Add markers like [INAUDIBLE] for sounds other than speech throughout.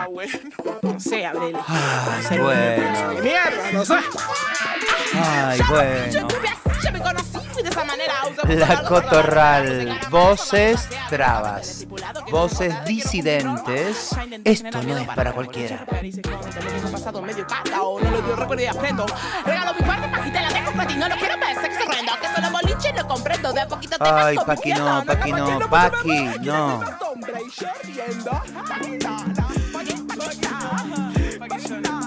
Ah, bueno. No sé, Abril. Ay, bueno. Mierda, no sé. Ay, bueno. Ya me conocí. La Cotorral, voces trabas, voces disidentes. Esto no es para cualquiera. Ay, Paqui no, Paqui no, Paqui no. no.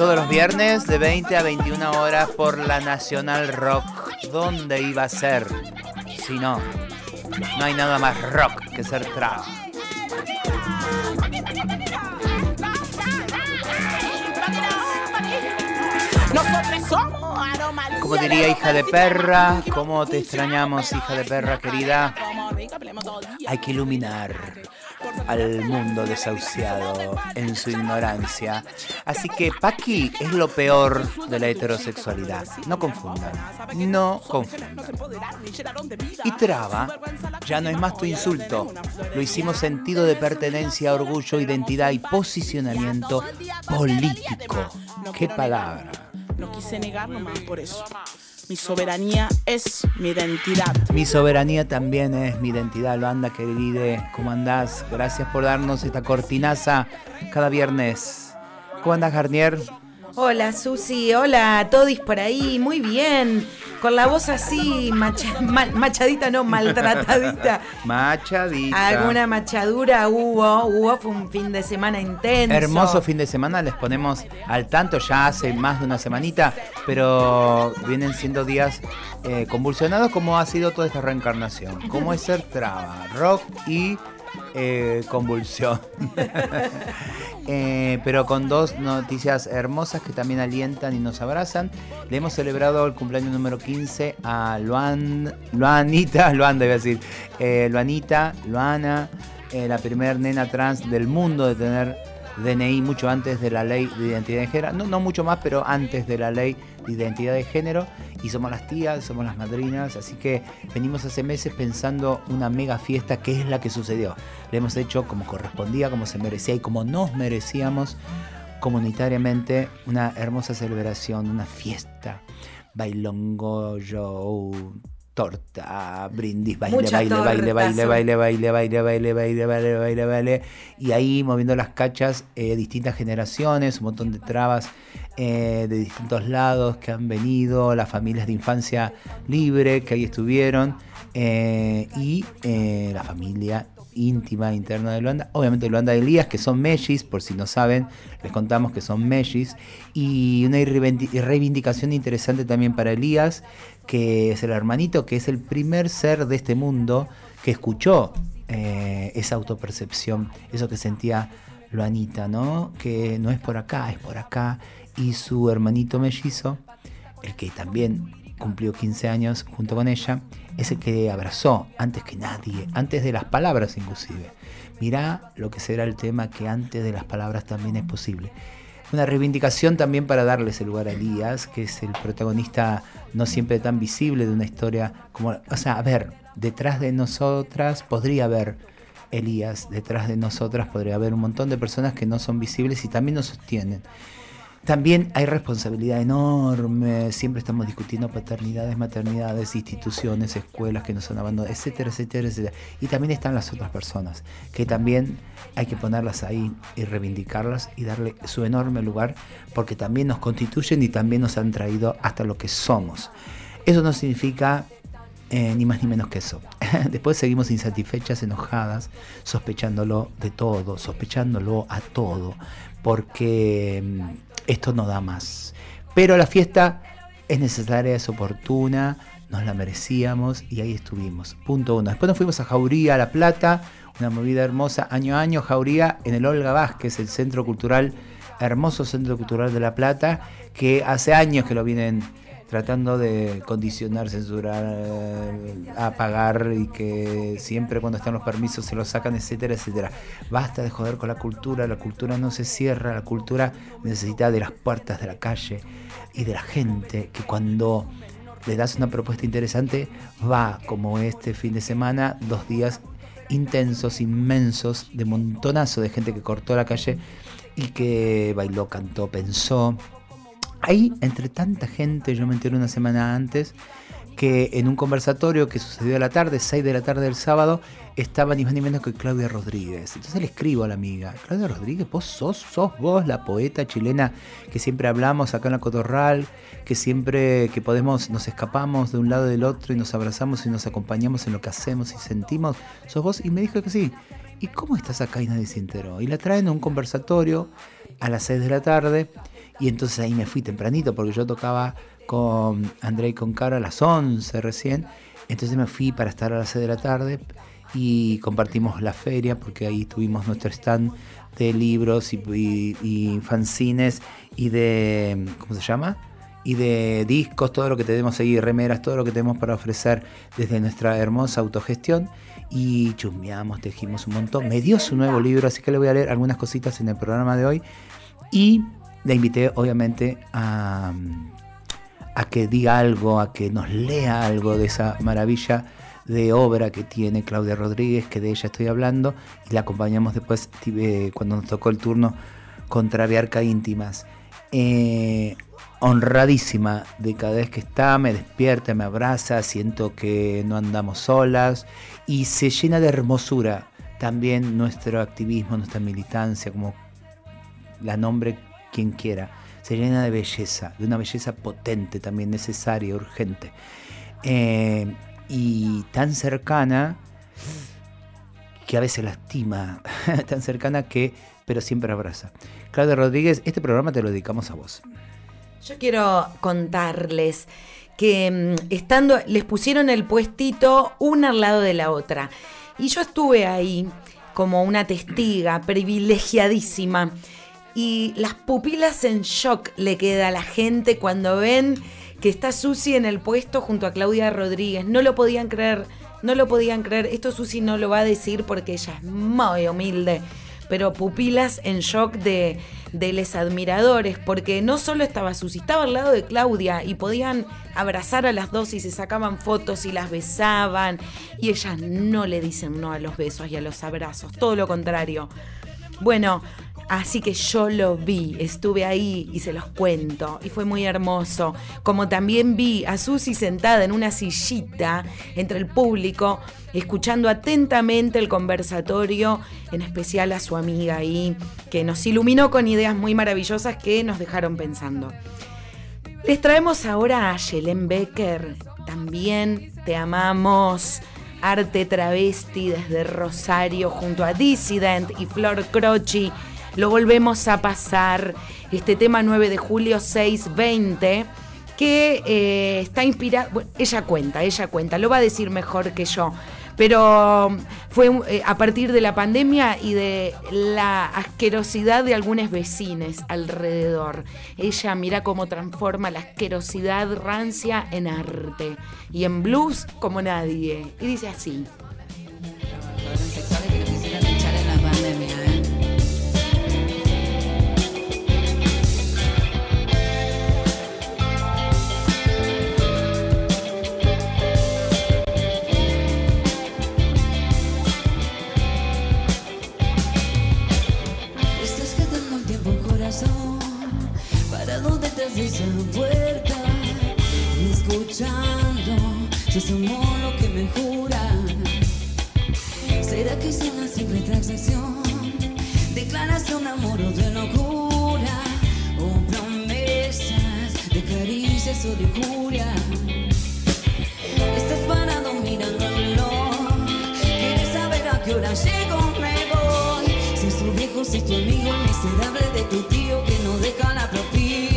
Todos los viernes de 20 a 21 horas por la Nacional Rock. ¿Dónde iba a ser? Si no, no hay nada más rock que ser trap. Como diría hija de perra, ¿cómo te extrañamos, hija de perra querida? Hay que iluminar al mundo desahuciado en su ignorancia. Así que Paqui es lo peor de la heterosexualidad. No confundan. No confundan. Y traba ya no es más tu insulto. Lo hicimos sentido de pertenencia, orgullo, identidad y posicionamiento político. ¿Qué palabra? No quise negar nomás por eso. Mi soberanía es mi identidad. Mi soberanía también es mi identidad, Luanda querida. ¿Cómo andás? Gracias por darnos esta cortinaza cada viernes. ¿Cómo andás, Garnier? Hola Susi, hola Todis por ahí, muy bien. Con la voz así macha- mal- machadita, no, maltratadita. [LAUGHS] Machadita. Alguna machadura hubo, hubo, fue un fin de semana intenso. Hermoso fin de semana, les ponemos al tanto ya hace más de una semanita, pero vienen siendo días eh, convulsionados como ha sido toda esta reencarnación. Como es ser traba, rock y eh, convulsión. [LAUGHS] Eh, pero con dos noticias hermosas que también alientan y nos abrazan. Le hemos celebrado el cumpleaños número 15 a Luan, Luanita, Luanda iba a decir, eh, Luanita, Luana, la primer nena trans del mundo de tener DNI mucho antes de la ley de identidad de género, no, no mucho más, pero antes de la ley de identidad de género. Y somos las tías, somos las madrinas, así que venimos hace meses pensando una mega fiesta que es la que sucedió. Le hemos hecho como correspondía, como se merecía y como nos merecíamos comunitariamente una hermosa celebración, una fiesta, bailongo, show, torta, brindis, baile, Mucha baile, baile, baile, baile, baile, baile, baile, baile, baile, baile, baile, y ahí moviendo las cachas, eh, distintas generaciones, un montón de trabas eh, de distintos lados que han venido, las familias de infancia libre que ahí estuvieron, eh, y la familia íntima interna de Luanda, obviamente Luanda de Elías, que son mellis, por si no saben, les contamos que son mellis, y una reivindic- reivindicación interesante también para Elías, que es el hermanito, que es el primer ser de este mundo que escuchó eh, esa autopercepción, eso que sentía Luanita, ¿no? Que no es por acá, es por acá, y su hermanito mellizo, el que también cumplió 15 años junto con ella, es el que abrazó antes que nadie, antes de las palabras inclusive. Mirá lo que será el tema que antes de las palabras también es posible. Una reivindicación también para darle ese lugar a Elías, que es el protagonista no siempre tan visible de una historia como... O sea, a ver, detrás de nosotras podría haber Elías, detrás de nosotras podría haber un montón de personas que no son visibles y también nos sostienen. También hay responsabilidad enorme, siempre estamos discutiendo paternidades, maternidades, instituciones, escuelas que nos han abandonado, etcétera, etcétera, etcétera. Y también están las otras personas, que también hay que ponerlas ahí y reivindicarlas y darle su enorme lugar, porque también nos constituyen y también nos han traído hasta lo que somos. Eso no significa eh, ni más ni menos que eso. [LAUGHS] Después seguimos insatisfechas, enojadas, sospechándolo de todo, sospechándolo a todo, porque mm, esto no da más. Pero la fiesta es necesaria, es oportuna, nos la merecíamos y ahí estuvimos. Punto uno. Después nos fuimos a Jauría, a La Plata, una movida hermosa, año a año, Jauría, en el Olga Vázquez, el centro cultural, hermoso centro cultural de La Plata, que hace años que lo vienen tratando de condicionar, censurar, eh, apagar y que siempre cuando están los permisos se los sacan, etcétera, etcétera. Basta de joder con la cultura, la cultura no se cierra, la cultura necesita de las puertas de la calle y de la gente que cuando le das una propuesta interesante va como este fin de semana, dos días intensos, inmensos, de montonazo de gente que cortó la calle y que bailó, cantó, pensó. Ahí, entre tanta gente, yo me enteré una semana antes que en un conversatorio que sucedió a la tarde, 6 de la tarde del sábado, estaba ni más ni menos que Claudia Rodríguez. Entonces le escribo a la amiga, Claudia Rodríguez, vos sos, sos vos la poeta chilena que siempre hablamos acá en la Cotorral, que siempre que podemos nos escapamos de un lado del otro y nos abrazamos y nos acompañamos en lo que hacemos y sentimos, sos vos. Y me dijo que sí. ¿Y cómo estás acá y nadie se enteró? Y la traen a un conversatorio a las 6 de la tarde y entonces ahí me fui tempranito porque yo tocaba con André y con Cara a las 11 recién. Entonces me fui para estar a las 6 de la tarde y compartimos la feria porque ahí tuvimos nuestro stand de libros y, fanzines y de, ¿cómo se llama? Y de discos, todo lo que tenemos ahí, remeras, todo lo que tenemos para ofrecer desde nuestra hermosa autogestión. Y chusmeamos, tejimos un montón. Me dio su nuevo libro, así que le voy a leer algunas cositas en el programa de hoy. Y le invité, obviamente, a, a que diga algo, a que nos lea algo de esa maravilla de obra que tiene Claudia Rodríguez, que de ella estoy hablando, y la acompañamos después eh, cuando nos tocó el turno con Traviarca Íntimas. Eh, honradísima de cada vez que está, me despierta, me abraza, siento que no andamos solas y se llena de hermosura también nuestro activismo, nuestra militancia, como la nombre quien quiera se llena de belleza, de una belleza potente también, necesaria, urgente. Eh, y tan cercana que a veces lastima, [LAUGHS] tan cercana que, pero siempre abraza. Claudia Rodríguez, este programa te lo dedicamos a vos. Yo quiero contarles que mm, estando, les pusieron el puestito una al lado de la otra. Y yo estuve ahí como una testiga privilegiadísima y las pupilas en shock le queda a la gente cuando ven que está Susi en el puesto junto a Claudia Rodríguez. No lo podían creer, no lo podían creer. Esto Susi no lo va a decir porque ella es muy humilde, pero pupilas en shock de, de admiradores, porque no solo estaba Susi, estaba al lado de Claudia y podían abrazar a las dos y se sacaban fotos y las besaban. Y ellas no le dicen no a los besos y a los abrazos, todo lo contrario. Bueno, Así que yo lo vi, estuve ahí y se los cuento. Y fue muy hermoso. Como también vi a Susi sentada en una sillita entre el público, escuchando atentamente el conversatorio, en especial a su amiga ahí, que nos iluminó con ideas muy maravillosas que nos dejaron pensando. Les traemos ahora a Yelen Becker. También te amamos. Arte travesti desde Rosario junto a Dissident y Flor Croci lo volvemos a pasar. Este tema 9 de julio 620 que eh, está inspirado, ella cuenta, ella cuenta, lo va a decir mejor que yo, pero fue eh, a partir de la pandemia y de la asquerosidad de algunos vecinos alrededor. Ella mira cómo transforma la asquerosidad rancia en arte y en blues como nadie. Y dice así. Si es amor lo que me jura. Será que es una simple transacción declaración de amor o de locura. O promesas de caricias o de curia. Estás parado mirando el reloj. Quieres saber a qué hora llego me voy. Si es tu viejo si es tu amigo miserable de tu tío que no deja la propina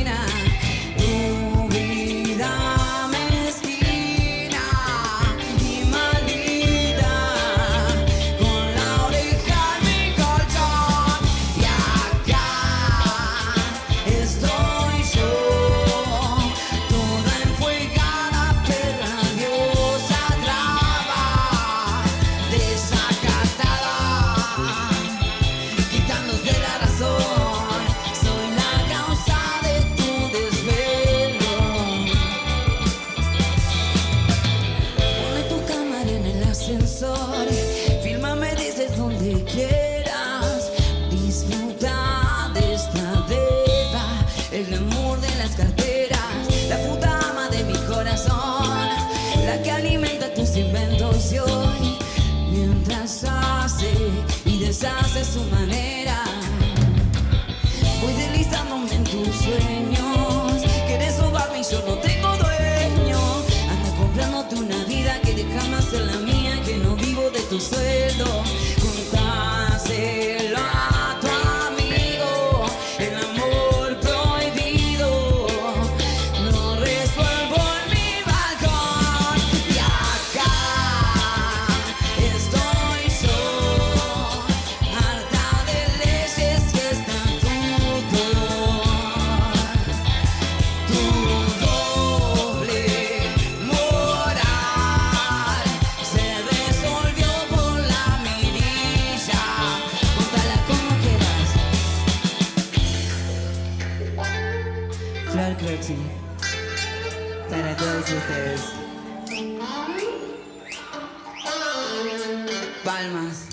Palmas.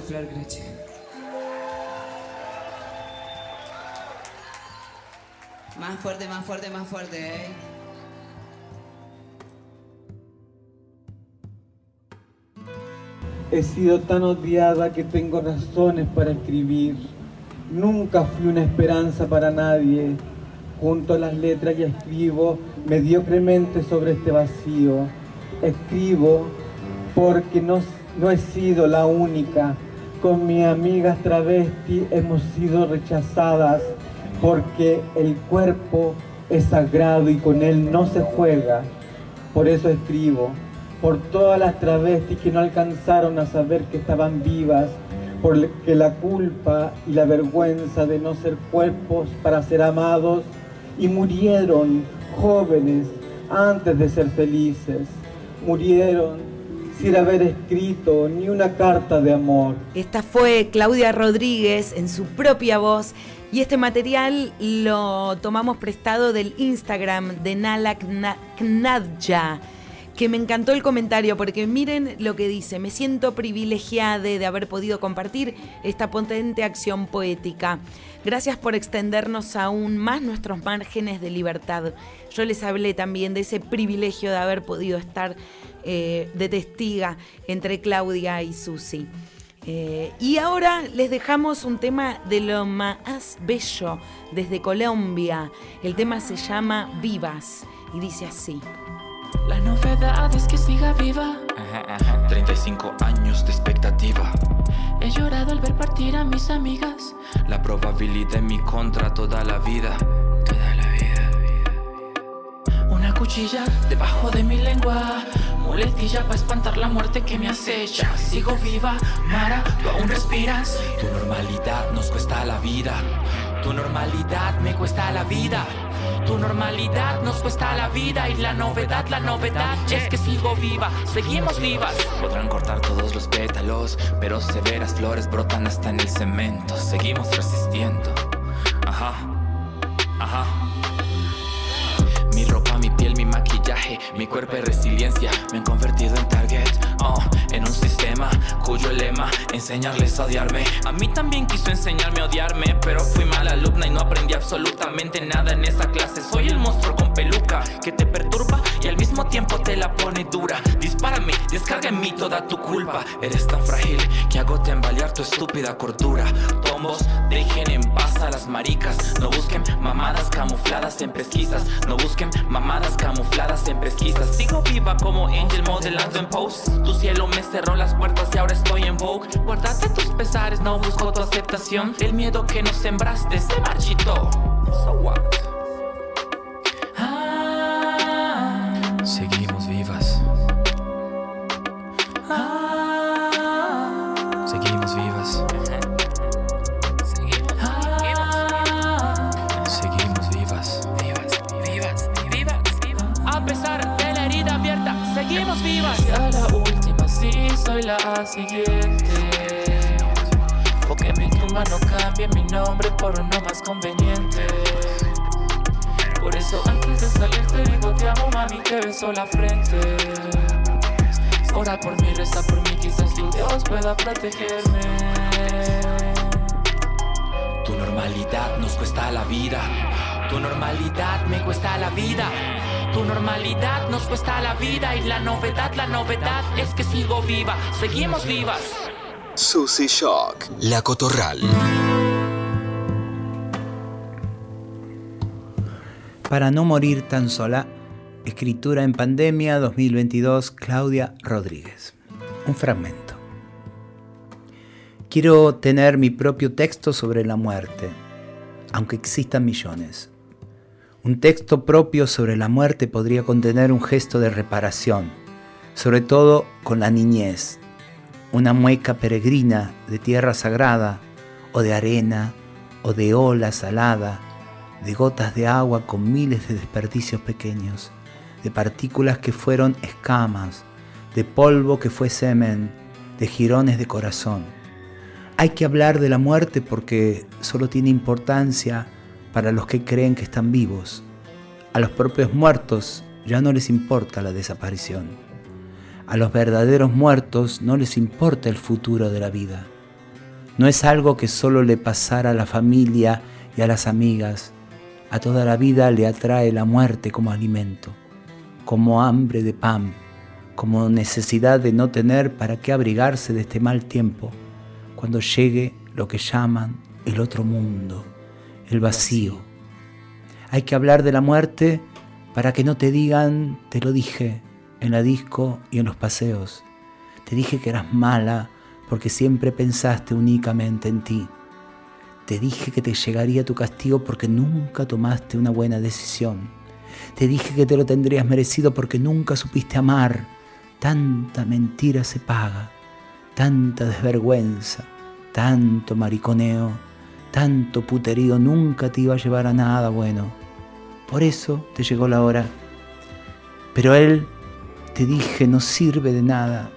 Flor Greche. Más fuerte, más fuerte, más fuerte, ¿eh? He sido tan odiada que tengo razones para escribir. Nunca fui una esperanza para nadie. Junto a las letras y escribo mediocremente sobre este vacío. Escribo porque no, no he sido la única. Con mis amigas travesti hemos sido rechazadas porque el cuerpo es sagrado y con él no se juega. Por eso escribo, por todas las travestis que no alcanzaron a saber que estaban vivas, porque la culpa y la vergüenza de no ser cuerpos para ser amados y murieron jóvenes antes de ser felices. Murieron sin haber escrito ni una carta de amor. Esta fue Claudia Rodríguez en su propia voz y este material lo tomamos prestado del Instagram de Nala Kna- Knadja, que me encantó el comentario porque miren lo que dice, me siento privilegiada de haber podido compartir esta potente acción poética. Gracias por extendernos aún más nuestros márgenes de libertad. Yo les hablé también de ese privilegio de haber podido estar eh, de testiga entre Claudia y Susi. Eh, y ahora les dejamos un tema de lo más bello desde Colombia. El tema se llama Vivas y dice así. La novedad es que siga viva. 35 años de expectativa. He llorado al ver partir a mis amigas. La probabilidad en mi contra toda la vida. Toda la vida. Una cuchilla debajo de mi lengua. Muletilla para espantar la muerte que me acecha. Sigo viva, Mara, tú aún respiras. Tu normalidad nos cuesta la vida. Tu normalidad me cuesta la vida. Tu normalidad nos cuesta la vida y la novedad, la novedad es que sigo viva, seguimos vivas. Podrán cortar todos los pétalos, pero severas flores brotan hasta en el cemento. Seguimos resistiendo. Ajá, ajá. Mi cuerpo y resiliencia me han convertido en target, oh, en un sistema cuyo lema enseñarles a odiarme. A mí también quiso enseñarme a odiarme, pero fui mala alumna y no aprendí absolutamente nada en esa clase. Soy el monstruo con peluca que te perturba y al mismo tiempo te la pone dura. Dispárame, descarga en mí toda tu culpa. Eres tan frágil que hago tambalear tu estúpida cordura. Tombos, dejen en paz a las maricas. No busquen mamadas camufladas en pesquisas. No busquen mamadas camufladas en pesquisas. Sigo viva como Angel modelando en pose. Tu cielo me cerró las puertas y ahora estoy en Vogue. Guardate tus pesares, no busco tu aceptación. El miedo que nos sembraste se marchitó. La frente. Ora por mí, reza por mí, quizás tu Dios pueda protegerme. Tu normalidad nos cuesta la vida. Tu normalidad me cuesta la vida. Tu normalidad nos cuesta la vida y la novedad, la novedad es que sigo viva, seguimos vivas. Susie Shock, La Cotorral. Para no morir tan sola, escritura en pandemia 2022, Claudia Rodríguez. Un fragmento. Quiero tener mi propio texto sobre la muerte, aunque existan millones. Un texto propio sobre la muerte podría contener un gesto de reparación, sobre todo con la niñez, una mueca peregrina de tierra sagrada, o de arena, o de ola salada, de gotas de agua con miles de desperdicios pequeños, de partículas que fueron escamas, de polvo que fue semen, de jirones de corazón. Hay que hablar de la muerte porque solo tiene importancia para los que creen que están vivos. A los propios muertos ya no les importa la desaparición. A los verdaderos muertos no les importa el futuro de la vida. No es algo que solo le pasara a la familia y a las amigas. A toda la vida le atrae la muerte como alimento, como hambre de pan, como necesidad de no tener para qué abrigarse de este mal tiempo, cuando llegue lo que llaman el otro mundo, el vacío. Hay que hablar de la muerte para que no te digan, te lo dije, en la disco y en los paseos. Te dije que eras mala porque siempre pensaste únicamente en ti. Te dije que te llegaría tu castigo porque nunca tomaste una buena decisión. Te dije que te lo tendrías merecido porque nunca supiste amar. Tanta mentira se paga, tanta desvergüenza, tanto mariconeo, tanto puterío nunca te iba a llevar a nada bueno. Por eso te llegó la hora. Pero él, te dije, no sirve de nada.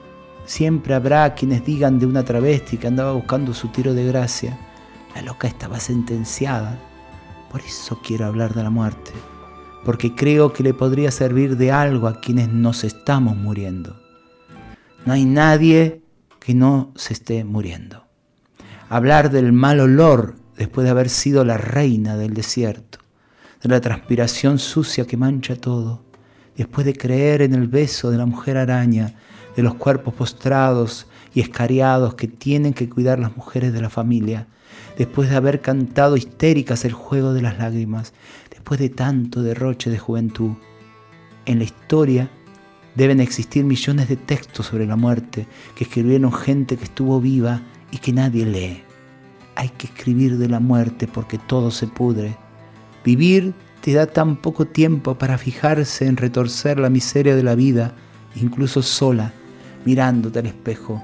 Siempre habrá quienes digan de una travesti que andaba buscando su tiro de gracia. La loca estaba sentenciada. Por eso quiero hablar de la muerte. Porque creo que le podría servir de algo a quienes nos estamos muriendo. No hay nadie que no se esté muriendo. Hablar del mal olor después de haber sido la reina del desierto, de la transpiración sucia que mancha todo, después de creer en el beso de la mujer araña, de los cuerpos postrados y escariados que tienen que cuidar las mujeres de la familia, después de haber cantado histéricas el juego de las lágrimas, después de tanto derroche de juventud. En la historia deben existir millones de textos sobre la muerte que escribieron gente que estuvo viva y que nadie lee. Hay que escribir de la muerte porque todo se pudre. Vivir te da tan poco tiempo para fijarse en retorcer la miseria de la vida, incluso sola, mirándote al espejo.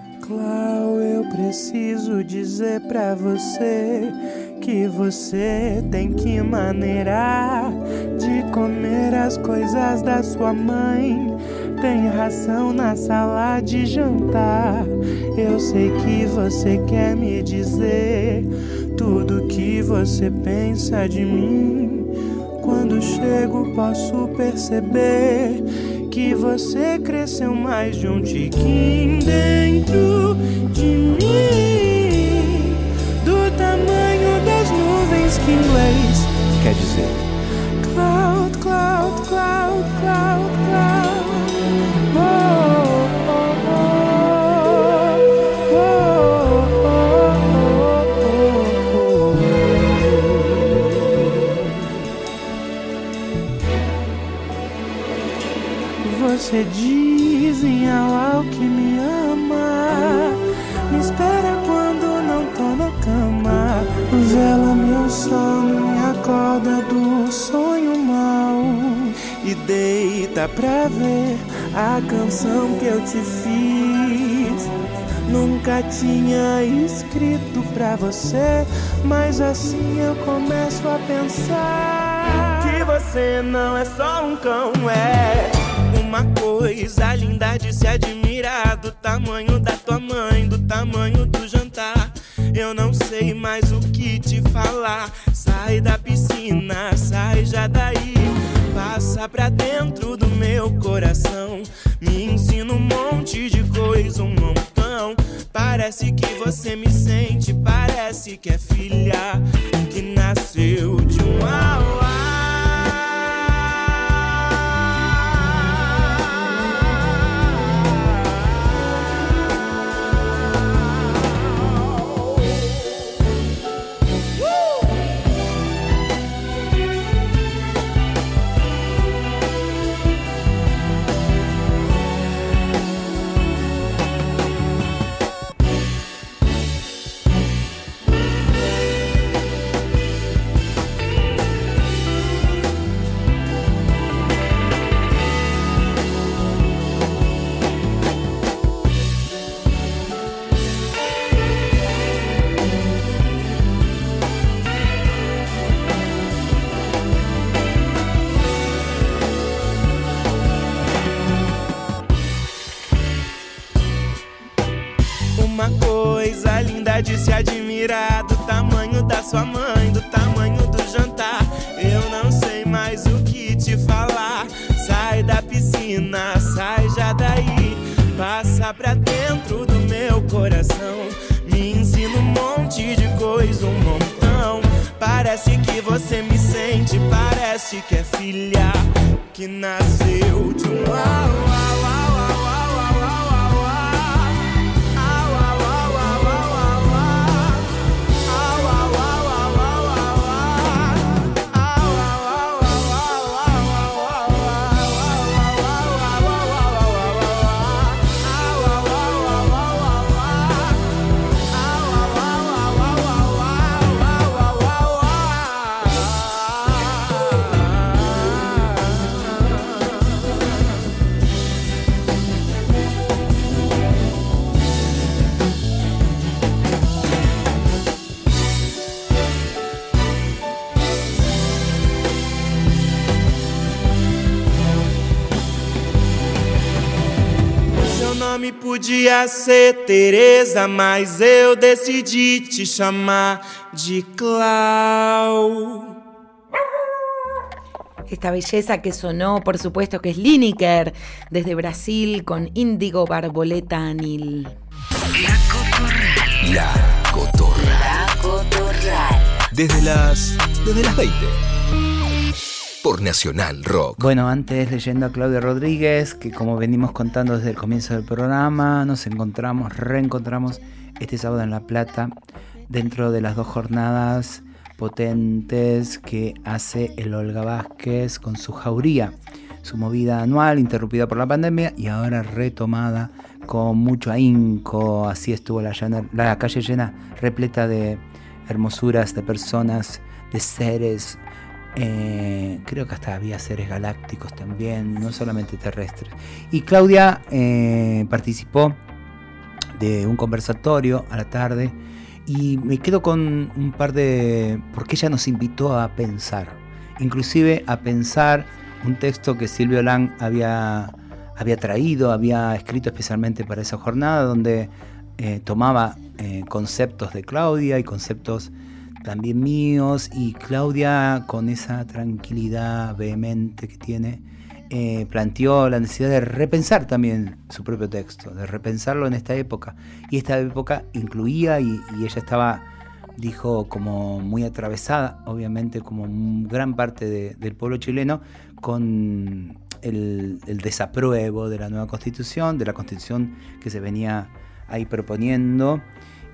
Preciso dizer pra você que você tem que maneirar de comer as coisas da sua mãe. Tem ração na sala de jantar. Eu sei que você quer me dizer tudo que você pensa de mim. Quando chego, posso perceber que você cresceu mais de um tiquinho dentro de mim. Do tamanho das nuvens que inglês Quer dizer, Cloud, cloud, cloud, cloud, cloud. Você diz em ao que me ama. Me espera quando não tô na cama. Vela meu sono, me acorda do sonho mau. E deita pra ver a canção que eu te fiz. Nunca tinha escrito pra você, mas assim eu começo a pensar que você não é só um cão, é uma coisa linda de se admirar do tamanho da tua mãe, do tamanho do jantar. Eu não sei mais o que te falar. Sai da piscina, sai já daí. Passa pra dentro do meu coração. Me ensina um monte de coisa, um montão. Parece que você me sente, parece que é filha que nasceu de um auá. De se admirar do tamanho da sua mãe, do tamanho do jantar. Eu não sei mais o que te falar. Sai da piscina, sai já daí. Passa pra dentro do meu coração. Me ensina um monte de coisa, um montão. Parece que você me sente, parece que é filha que nasceu podia ser Teresa, mas eu decidi te chamar de Clau. Esta belleza que sonó, por supuesto, que es Lineker, desde Brasil, con Índigo Barboleta Anil. La Cotorral. Desde las. desde las 20. Por Nacional Rock. Bueno, antes leyendo a Claudia Rodríguez, que como venimos contando desde el comienzo del programa, nos encontramos, reencontramos este sábado en La Plata, dentro de las dos jornadas potentes que hace el Olga Vázquez con su jauría, su movida anual interrumpida por la pandemia y ahora retomada con mucho ahínco. Así estuvo la, llana- la calle llena, repleta de hermosuras, de personas, de seres. Eh, creo que hasta había seres galácticos también, no solamente terrestres. Y Claudia eh, participó de un conversatorio a la tarde y me quedo con un par de... porque ella nos invitó a pensar inclusive a pensar un texto que Silvio Lang había, había traído, había escrito especialmente para esa jornada, donde eh, tomaba conceptos de Claudia y conceptos también míos, y Claudia con esa tranquilidad vehemente que tiene, eh, planteó la necesidad de repensar también su propio texto, de repensarlo en esta época. Y esta época incluía, y, y ella estaba, dijo, como muy atravesada, obviamente, como gran parte de- del pueblo chileno, con el, el desapruebo de la nueva constitución, de la constitución que se venía ahí proponiendo.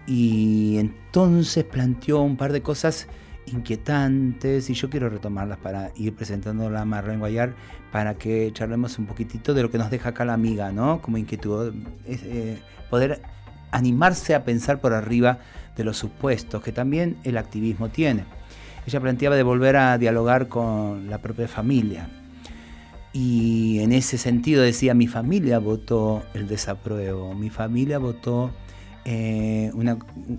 Y entonces planteó un par de cosas inquietantes y yo quiero retomarlas para ir presentándola a Marlene Guayar para que charlemos un poquitito de lo que nos deja acá la amiga, ¿no? Como inquietud, es, eh, poder animarse a pensar por arriba de los supuestos que también el activismo tiene. Ella planteaba de volver a dialogar con la propia familia. Y en ese sentido decía, mi familia votó el desapruebo, mi familia votó eh,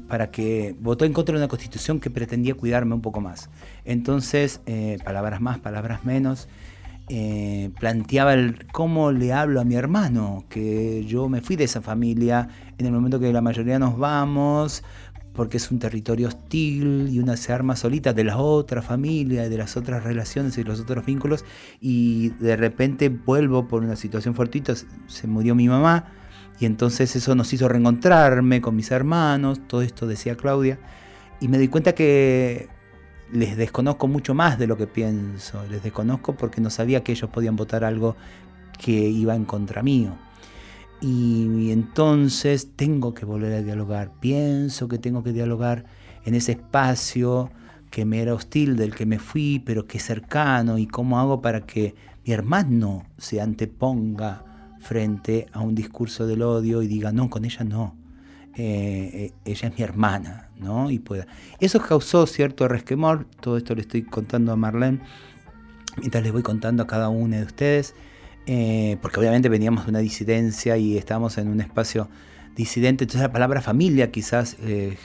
para que votó en contra de una constitución que pretendía cuidarme un poco más. Entonces, eh, palabras más, palabras menos, eh, planteaba cómo le hablo a mi hermano, que yo me fui de esa familia en el momento que la mayoría nos vamos, porque es un territorio hostil y una se arma solita de la otra familia, de las otras relaciones y los otros vínculos, y de repente vuelvo por una situación fortuita, se murió mi mamá, y entonces eso nos hizo reencontrarme con mis hermanos, todo esto decía Claudia, y me di cuenta que les desconozco mucho más de lo que pienso, les desconozco porque no sabía que ellos podían votar algo que iba en contra mío. Y entonces tengo que volver a dialogar, pienso que tengo que dialogar en ese espacio que me era hostil, del que me fui, pero que es cercano, y cómo hago para que mi hermano se anteponga frente a un discurso del odio y diga, no, con ella no, eh, eh, ella es mi hermana, ¿no? Y pueda. Eso causó cierto resquemor, todo esto le estoy contando a Marlene, mientras les voy contando a cada uno de ustedes, eh, porque obviamente veníamos de una disidencia y estábamos en un espacio disidente, entonces la palabra familia quizás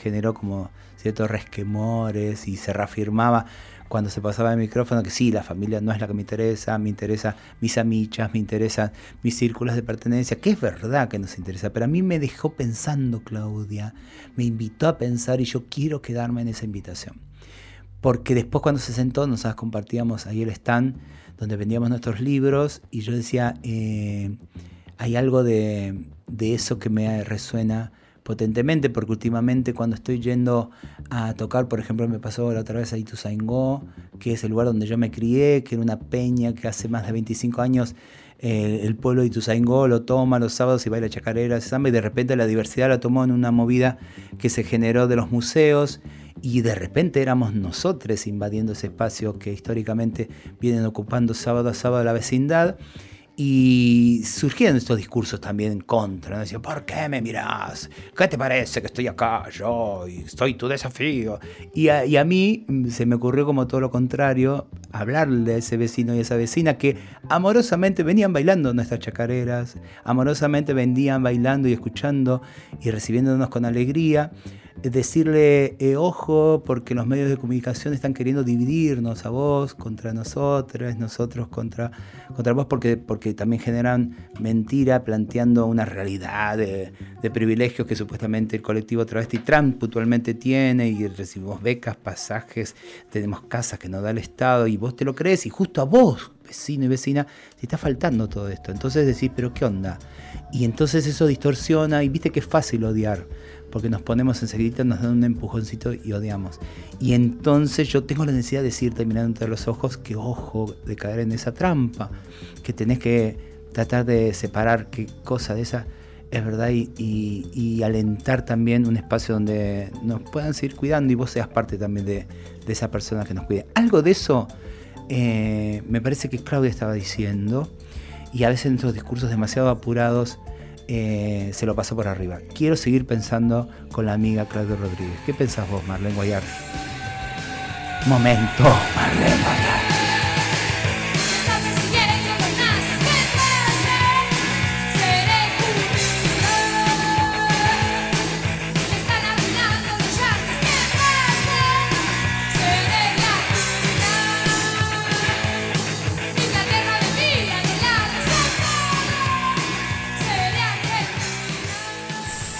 generó como ciertos resquemores y se reafirmaba cuando se pasaba el micrófono que sí, la familia no es la que me interesa, me interesa mis amichas, me interesan mis círculos de pertenencia, que es verdad que nos interesa, pero a mí me dejó pensando Claudia, me invitó a pensar y yo quiero quedarme en esa invitación. Porque después cuando se sentó, nosotros compartíamos ahí el stand donde vendíamos nuestros libros y yo decía, eh, hay algo de eso que me resuena potentemente, porque últimamente cuando estoy yendo a tocar, por ejemplo, me pasó la otra vez a Ituzaingó, que es el lugar donde yo me crié, que era una peña que hace más de 25 años eh, el pueblo de Ituzaingó lo toma los sábados y baila chacarera, samba, y de repente la diversidad la tomó en una movida que se generó de los museos y de repente éramos nosotros invadiendo ese espacio que históricamente vienen ocupando sábado a sábado la vecindad. Y surgieron estos discursos también en contra. ¿no? Decían, ¿por qué me mirás? ¿Qué te parece que estoy acá yo y estoy tu desafío? Y a, y a mí mm, se me ocurrió como todo lo contrario, hablarle a ese vecino y a esa vecina que amorosamente venían bailando nuestras chacareras, amorosamente venían bailando y escuchando y recibiéndonos con alegría decirle, eh, ojo, porque los medios de comunicación están queriendo dividirnos a vos contra nosotros, nosotros contra, contra vos, porque, porque también generan mentira planteando una realidad de, privilegios que supuestamente el colectivo Travesti Trump puntualmente tiene y recibimos becas, pasajes, tenemos casas que nos da el Estado y vos te lo crees y justo a vos, vecino y vecina, te está faltando todo esto. Entonces decís, pero ¿qué onda? Y entonces eso distorsiona y viste que es fácil odiar porque nos ponemos enseguida, nos dan un empujoncito y odiamos. Y entonces yo tengo la necesidad de decirte mirando entre los ojos que ojo de caer en esa trampa, que tenés que tratar de separar qué cosa de esa es verdad y, alentar también un espacio donde nos puedan seguir cuidando y vos seas parte también de, de esa persona que nos cuide. Algo de eso eh, me parece que Claudia estaba diciendo y a veces en estos discursos demasiado apurados eh, se lo pasó por arriba. Quiero seguir pensando con la amiga Claudia Rodríguez. ¿Qué pensás vos, Marlene Guayar? Momento, Marlene Guayar.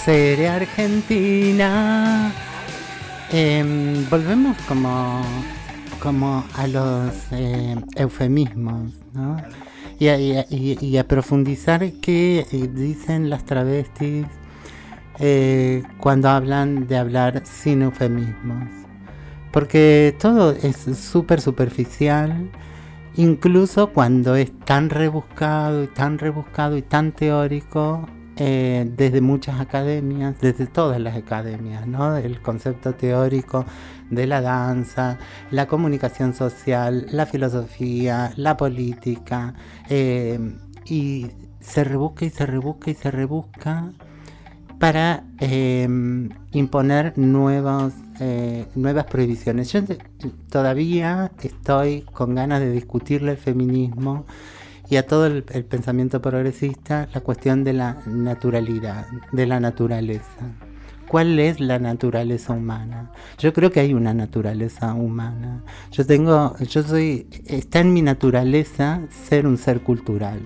Seré Argentina. Em, volvemos como, como a los eh, eufemismos, ¿no? Y a, profundizar qué eh, dicen las travestis eh, cuando hablan de hablar sin eufemismos. Porque todo es súper superficial, incluso cuando es tan rebuscado y tan rebuscado y tan teórico eh, desde muchas academias, desde todas las academias, ¿no? El concepto teórico de la danza, la comunicación social, la filosofía, la política, eh, y se rebusca y se rebusca y se rebusca para eh, imponer nuevos, nuevas prohibiciones. Yo todavía estoy con ganas de discutirle el feminismo y a todo el, pensamiento progresista la cuestión de la naturalidad, de la naturaleza. ¿Cuál es la naturaleza humana? Yo creo que hay una naturaleza humana. Yo tengo, yo soy, está en mi naturaleza ser un ser cultural.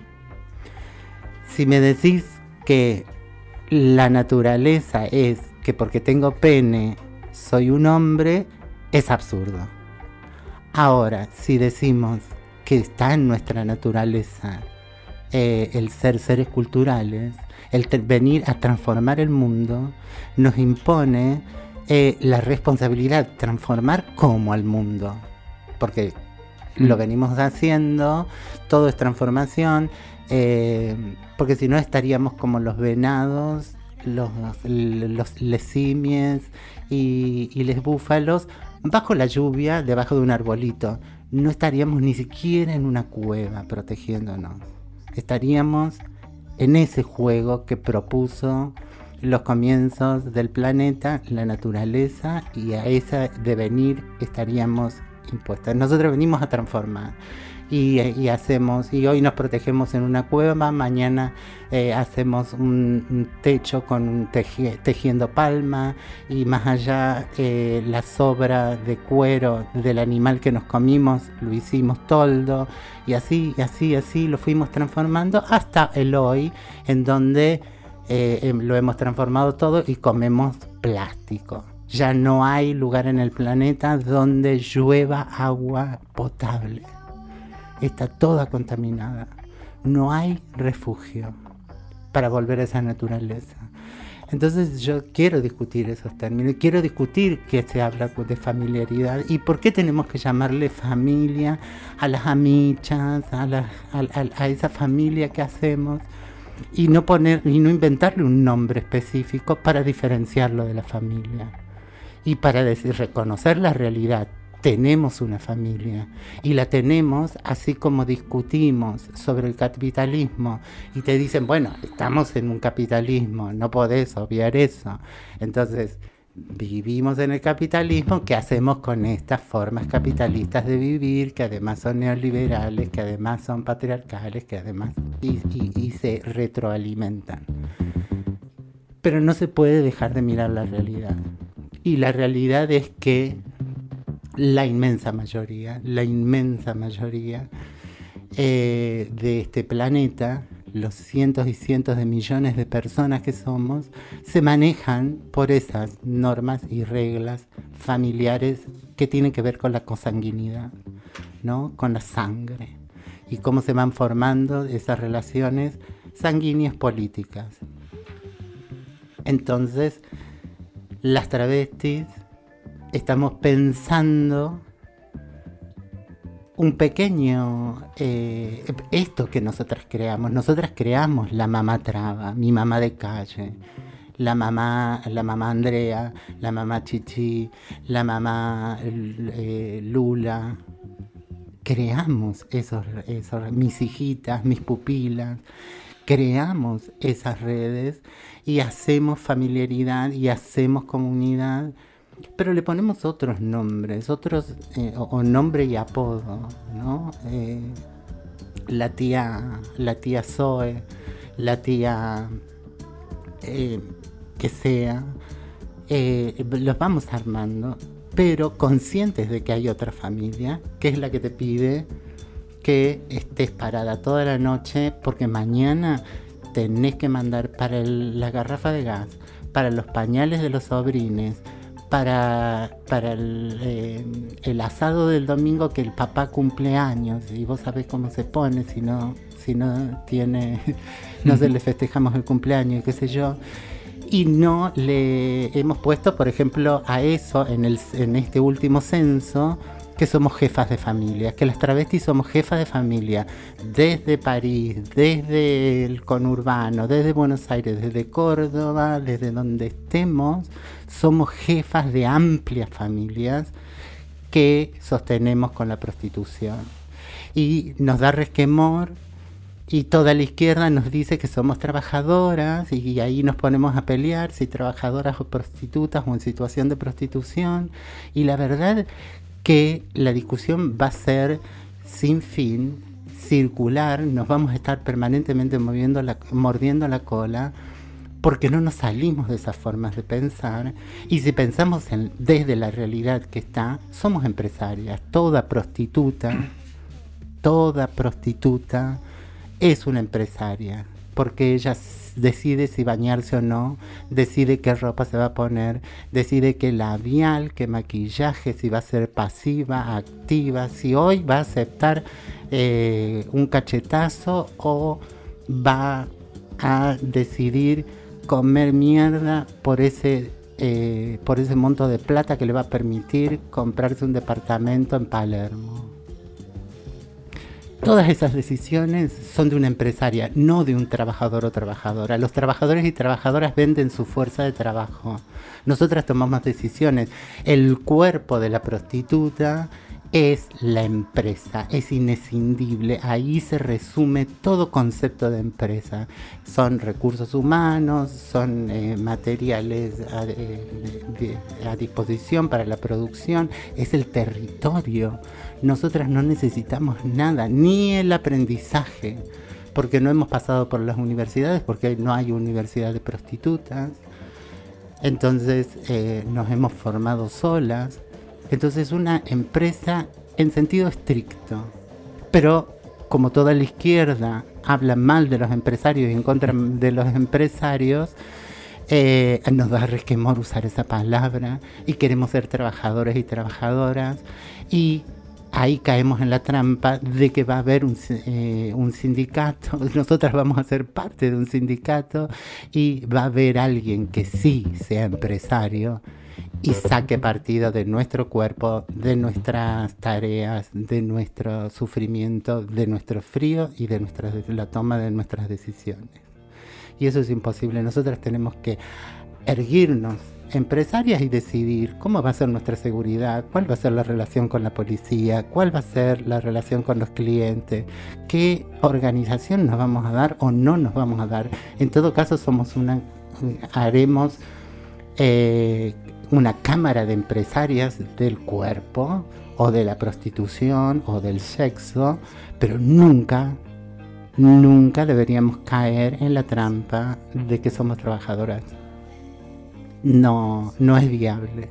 Si me decís que la naturaleza es que porque tengo pene soy un hombre, es absurdo. Ahora, si decimos que está en nuestra naturaleza eh, el ser seres culturales, el venir a transformar el mundo, nos impone eh, la responsabilidad de transformar como al mundo. Porque lo venimos haciendo, todo es transformación, eh, porque si no estaríamos como los venados, los, los lesimies y, y los búfalos bajo la lluvia, debajo de un arbolito. No estaríamos ni siquiera en una cueva protegiéndonos. Estaríamos en ese juego que propuso los comienzos del planeta, la naturaleza, y a ese devenir estaríamos impuestas. Nosotros venimos a transformar. Y, hacemos, y hoy nos protegemos en una cueva, mañana eh, hacemos un, techo con un teji- tejiendo palma, y más allá eh, la sobra de cuero del animal que nos comimos, lo hicimos toldo, y así, y así, así lo fuimos transformando hasta el hoy, en donde eh, em, lo hemos transformado todo y comemos plástico. Ya no hay lugar en el planeta donde llueva agua potable. Está toda contaminada. No hay refugio para volver a esa naturaleza. Entonces yo quiero discutir esos términos, quiero discutir que se habla de familiaridad y por qué tenemos que llamarle familia a las amichas, a, esa familia que hacemos y no poner y no inventarle un nombre específico para diferenciarlo de la familia y para reconocer la realidad tenemos una familia y la tenemos así como discutimos sobre el capitalismo y te dicen bueno estamos en un capitalismo no podés obviar eso entonces vivimos en el capitalismo ¿qué hacemos con estas formas capitalistas de vivir que además son neoliberales que además son patriarcales que además y, y- se retroalimentan pero no se puede dejar de mirar la realidad. Y la realidad es que la inmensa mayoría, la inmensa mayoría eh, de este planeta, los cientos y cientos de millones de personas que somos, se manejan por esas normas y reglas familiares que tienen que ver con la consanguinidad, ¿no? con la sangre, y cómo se van formando esas relaciones sanguíneas políticas. Entonces, las travestis estamos pensando un pequeño, eh, esto que nosotras creamos. Nosotras creamos la mamá traba, mi mamá de calle, la mamá, la mamá Andrea, la mamá Chichi, la mamá eh, Lula. Creamos esos, esos, mis hijitas, mis pupilas, creamos esas redes y hacemos familiaridad y hacemos comunidad, pero le ponemos otros nombres, otros, eh, o, nombre y apodo, ¿no? Eh, la tía, la tía Zoe, la tía eh, que sea, los vamos armando, pero conscientes de que hay otra familia, que es la que te pide que estés parada toda la noche porque mañana tenés que mandar para el- la garrafa de gas, para los pañales de los sobrines, para, para el, eh, el asado del domingo que el papá cumple años y vos sabés cómo se pone si no, si no tiene, [LAUGHS] no se le festejamos el cumpleaños, qué sé yo. Y no le hemos puesto, por ejemplo, a eso en, el, en este último censo, que somos jefas de familia, que las travestis somos jefas de familia desde París, desde el conurbano, desde Buenos Aires, desde Córdoba, desde donde estemos, somos jefas de amplias familias que sostenemos con la prostitución. Y nos da resquemor y toda la izquierda nos dice que somos trabajadoras y ahí nos ponemos a pelear si trabajadoras o prostitutas o en situación de prostitución. Y la verdad que la discusión va a ser sin fin, circular, nos vamos a estar permanentemente moviendo mordiendo la cola porque no nos salimos de esas formas de pensar. Y si pensamos en, desde la realidad que está, somos empresarias, toda prostituta, toda prostituta es una empresaria, porque ella decide si bañarse o no, decide qué ropa se va a poner, decide qué labial, qué maquillaje, si va a ser pasiva, activa, si hoy va a aceptar eh, un cachetazo o va a decidir comer mierda por ese eh, por ese monto de plata que le va a permitir comprarse un departamento en Palermo. Todas esas decisiones son de una empresaria, no de un trabajador o trabajadora. Los trabajadores y trabajadoras venden su fuerza de trabajo. Nosotras tomamos decisiones. El cuerpo de la prostituta es la empresa, es inescindible. Ahí se resume todo concepto de empresa. Son recursos humanos, son eh, materiales a, eh, a disposición para la producción, es el territorio. Nosotras no necesitamos nada, ni el aprendizaje, porque no hemos pasado por las universidades, porque no hay universidad de prostitutas. Entonces eh, nos hemos formado solas. Entonces una empresa en sentido estricto. Pero como toda la izquierda habla mal de los empresarios y en contra de los empresarios, eh, nos da resquemor usar esa palabra y queremos ser trabajadores y trabajadoras y ahí caemos en la trampa de que va a haber un, eh, un sindicato, [LAUGHS] nosotras vamos a ser parte de un sindicato y va a haber alguien que sí sea empresario y saque partido de nuestro cuerpo, de nuestras tareas, de nuestro sufrimiento, de nuestro frío y de nuestra, la toma de nuestras decisiones. Y eso es imposible. Nosotras tenemos que erguirnos empresarias y decidir cómo va a ser nuestra seguridad, cuál va a ser la relación con la policía, cuál va a ser la relación con los clientes, qué organización nos vamos a dar o no nos vamos a dar. En todo caso somos una, haremos eh, una cámara de empresarias del cuerpo o de la prostitución o del sexo, pero nunca, nunca deberíamos caer en la trampa de que somos trabajadoras. No, no es viable.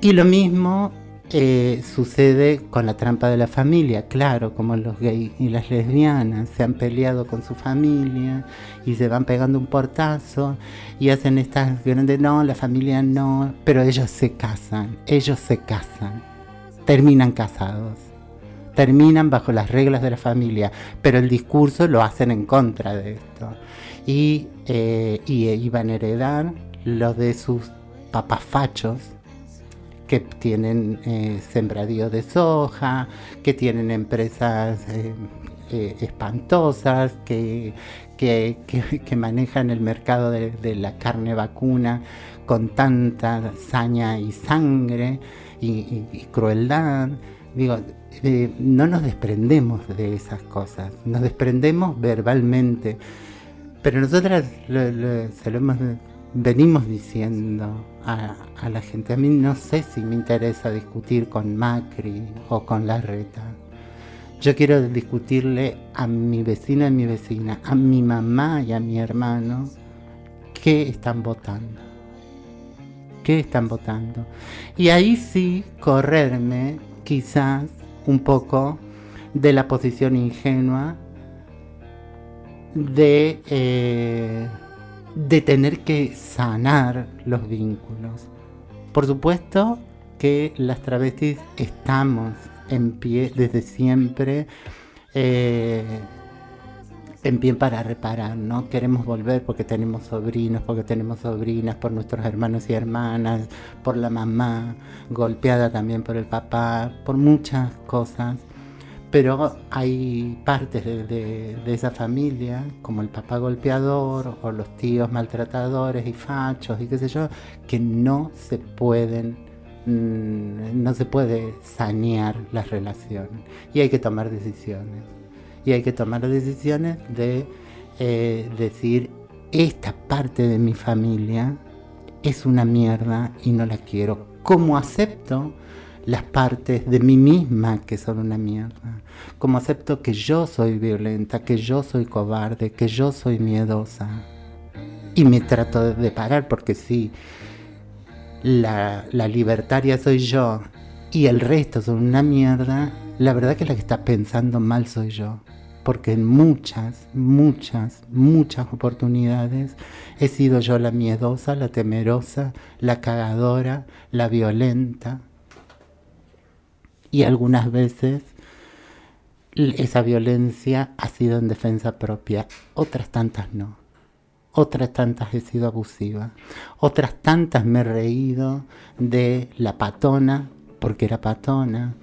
Y lo mismo eh, sucede con la trampa de la familia, claro, como los gays y las lesbianas se han peleado con su familia y se van pegando un portazo y hacen estas grandes, no, la familia no, pero ellos se casan, ellos se casan, terminan casados, terminan bajo las reglas de la familia, pero el discurso lo hacen en contra de esto. Y, eh, y iban a heredar lo de sus papafachos que tienen eh, sembradío de soja, que tienen empresas eh, eh, espantosas, que, que, que- manejan el mercado de, la carne vacuna con tanta saña y sangre y, crueldad. Digo, eh, no nos desprendemos de esas cosas, nos desprendemos verbalmente. Pero nosotras se lo venimos diciendo a, la gente. A mí no sé si me interesa discutir con Macri o con Larreta. Yo quiero discutirle a mi vecino y mi vecina, a mi mamá y a mi hermano, qué están votando. ¿Qué están votando? Y ahí sí correrme quizás un poco de la posición ingenua de, eh, de tener que sanar los vínculos. Por supuesto que las travestis estamos en pie desde siempre, eh, en pie para reparar, ¿no? Queremos volver porque tenemos sobrinos, porque tenemos sobrinas, por nuestros hermanos y hermanas, por la mamá, golpeada también por el papá, por muchas cosas. Pero hay partes de, esa familia, como el papá golpeador o los tíos maltratadores y fachos y qué sé yo, que no se pueden, mm, no se puede sanear las relaciones. Y hay que tomar decisiones. Y hay que tomar decisiones de eh, decir, esta parte de mi familia es una mierda y no la quiero. ¿Cómo acepto las partes de mí misma que son una mierda? ¿Cómo acepto que yo soy violenta, que yo soy cobarde, que yo soy miedosa? Y me trato de parar porque sí, la, la libertaria soy yo y el resto son una mierda, la verdad que la que está pensando mal soy yo. Porque en muchas, muchas, muchas oportunidades he sido yo la miedosa, la temerosa, la cagadora, la violenta. Y algunas veces esa violencia ha sido en defensa propia, otras tantas no. Otras tantas he sido abusiva. Otras tantas me he reído de la patona, porque era patona,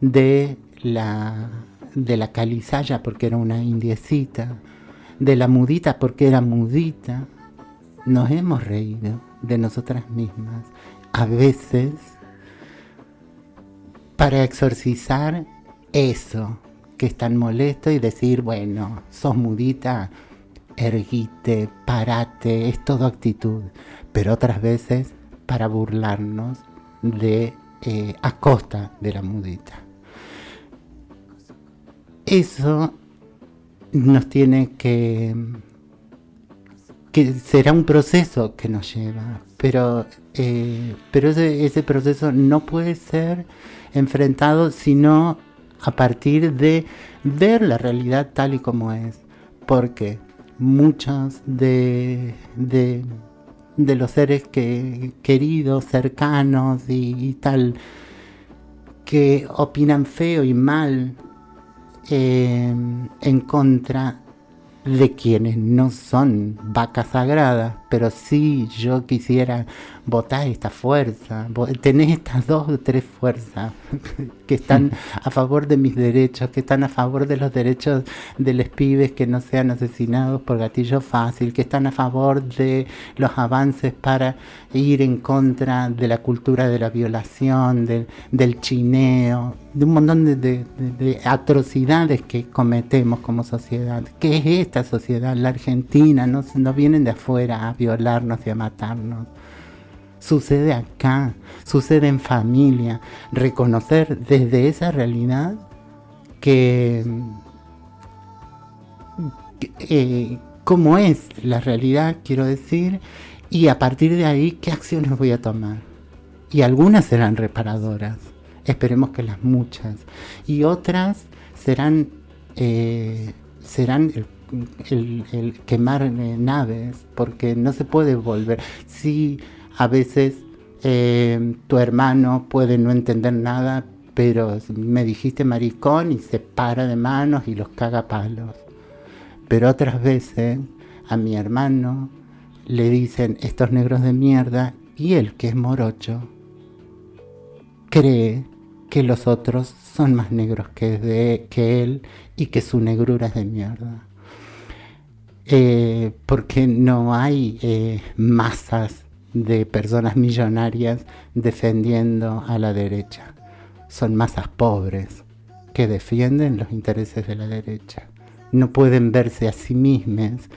de la, de la calizaya, porque era una indiecita, de la mudita, porque era mudita. Nos hemos reído de nosotras mismas. A veces para exorcizar eso que es tan molesto y decir, bueno, sos mudita, erguite, parate, es todo actitud. Pero otras veces para burlarnos de eh, a costa de la mudita. Eso nos tiene que que será un proceso que nos lleva, pero, eh, pero ese, ese proceso no puede ser enfrentado sino a partir de ver la realidad tal y como es, porque muchos de, de, los seres que, queridos, cercanos y, y tal, que opinan feo y mal eh, en contra de quienes no son vacas sagradas, pero sí yo quisiera votar esta fuerza, tenés estas dos o tres fuerzas [LAUGHS] que están [LAUGHS] a favor de mis derechos, que están a favor de los derechos de los pibes que no sean asesinados por gatillo fácil, que están a favor de los avances para ir en contra de la cultura de la violación, del, del chineo, de un montón de, de- de- de atrocidades que cometemos como sociedad. ¿Qué es esta sociedad? La Argentina, no, no vienen de afuera a violarnos y a matarnos. Sucede acá, sucede en familia. Reconocer desde esa realidad que, eh, cómo es la realidad, quiero decir, y a partir de ahí, ¿qué acciones voy a tomar? Y algunas serán reparadoras, esperemos que las muchas, y otras serán, eh, serán el, quemar eh, naves, porque no se puede volver. Sí, a veces eh, tu hermano puede no entender nada, pero me dijiste maricón y se para de manos y los caga palos. Pero otras veces a mi hermano le dicen estos negros de mierda y él, que es morocho, cree que los otros son más negros que él y que su negrura es de mierda. Eh, porque no hay eh, masas de personas millonarias defendiendo a la derecha. Son masas pobres que defienden los intereses de la derecha. No pueden verse a sí mismos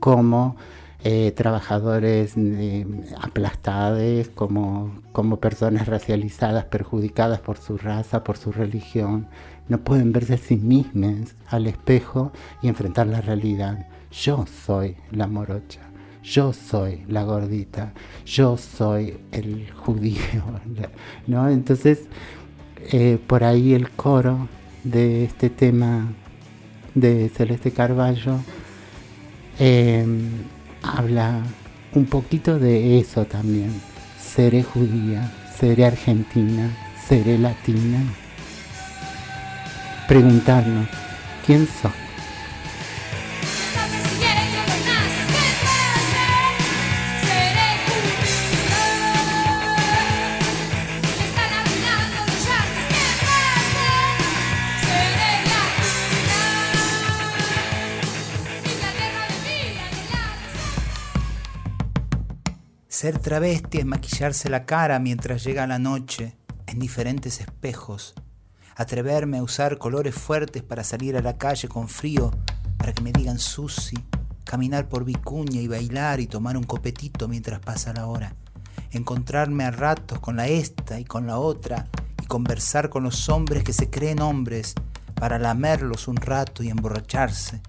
como eh, trabajadores eh, aplastados, como, como personas racializadas, perjudicadas por su raza, por su religión. No pueden verse a sí mismos al espejo y enfrentar la realidad. Yo soy la morocha, yo soy la gordita, yo soy el judío. ¿no? Entonces, eh, por ahí el coro de este tema de Celeste Carballo eh, habla un poquito de eso también. Seré judía, seré argentina, seré latina. Preguntarnos, ¿quién soy? Ser travesti es maquillarse la cara mientras llega la noche en diferentes espejos. Atreverme a usar colores fuertes para salir a la calle con frío, para que me digan Susi. Caminar por Vicuña y bailar y tomar un copetito mientras pasa la hora. Encontrarme a ratos con la esta y con la otra y conversar con los hombres que se creen hombres para lamerlos un rato y emborracharse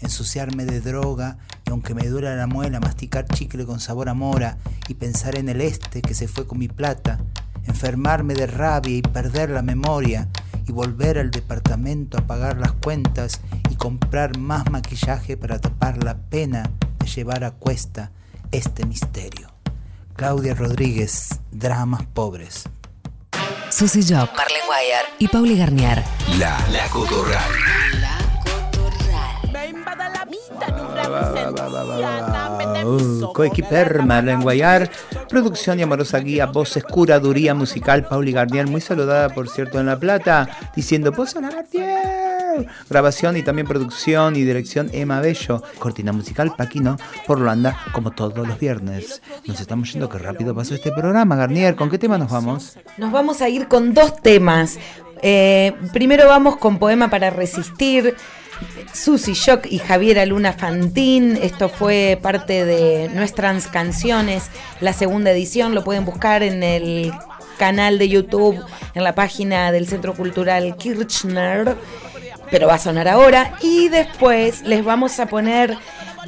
ensuciarme de droga y aunque me duela la muela, masticar chicle con sabor a mora y pensar en el este que se fue con mi plata, enfermarme de rabia y perder la memoria y volver al departamento a pagar las cuentas y comprar más maquillaje para tapar la pena de llevar a cuesta este misterio. Claudia Rodríguez, Dramas Pobres. Susy Job, Marlene Guayar y Pauli Garnier. La, la Cotorral. Coequiper, Marlene Guayar, producción y amorosa guía, voz curaduría musical, Pauli Garnier, muy saludada por cierto en La Plata, diciendo Pozo la. Grabación y también producción y dirección Emma Bello, cortina musical Paquino por Luanda, como todos los viernes. Nos estamos yendo, que rápido pasó este programa, Garnier, ¿con qué tema nos vamos? Nos vamos a ir con dos temas. Eh, primero vamos con Poema para Resistir. Susy Shock y Javiera Luna Fantín. Esto fue parte de nuestras canciones, la segunda edición. Lo pueden buscar en el canal de YouTube, en la página del Centro Cultural Kirchner. Pero va a sonar ahora. Y después les vamos a poner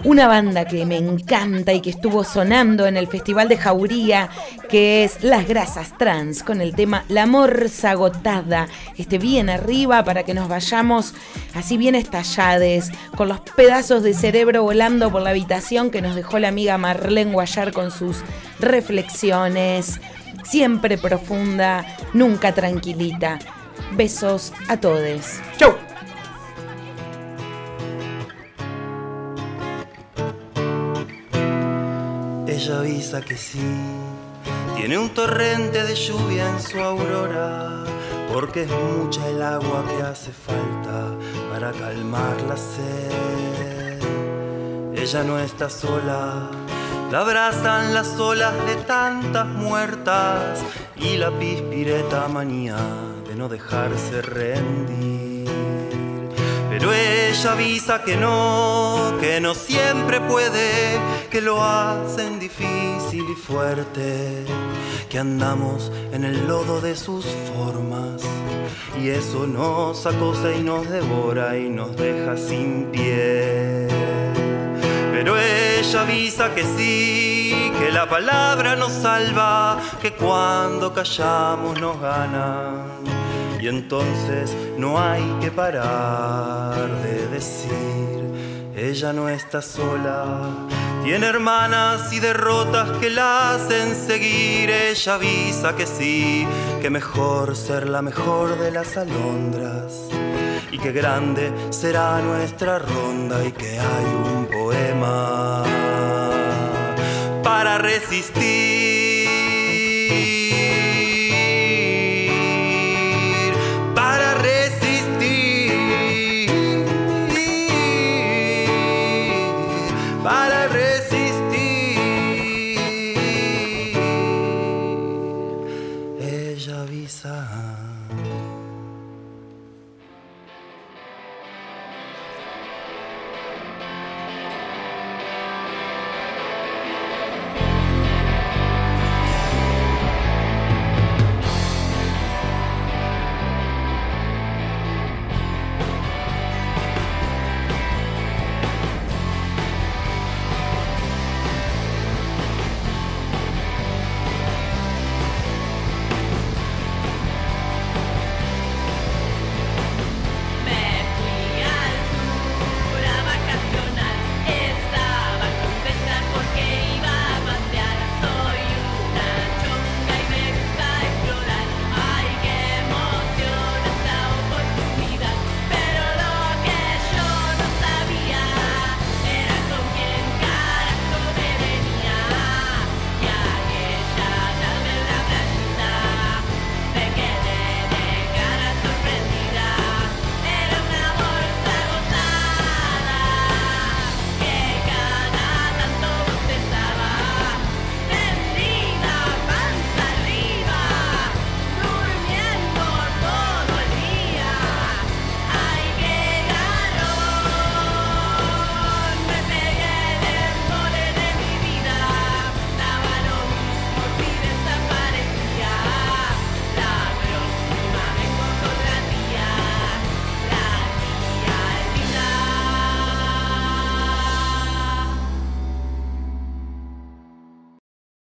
una banda que me encanta y que estuvo sonando en el Festival de Jauría, que es Las Grasas Trans, con el tema La Morsa Agotada. Este bien arriba para que nos vayamos así bien estallades, con los pedazos de cerebro volando por la habitación que nos dejó la amiga Marlene Guayar con sus reflexiones. Siempre profunda, nunca tranquilita. Besos a todos. ¡Chau! Ella avisa que sí, tiene un torrente de lluvia en su aurora, porque es mucha el agua que hace falta para calmar la sed. Ella no está sola, la abrazan las olas de tantas muertas y la pispireta manía de no dejarse rendir. Pero ella avisa que no, que no siempre puede, que lo hacen difícil y fuerte, que andamos en el lodo de sus formas. Y eso nos acosa y nos devora y nos deja sin pie. Pero ella avisa que sí, que la palabra nos salva, que cuando callamos nos ganan y entonces no hay que parar de decir, ella no está sola, tiene hermanas y derrotas que la hacen seguir, ella avisa que sí, que mejor ser la mejor de las alondras. Y que grande será nuestra ronda y que hay un poema para resistir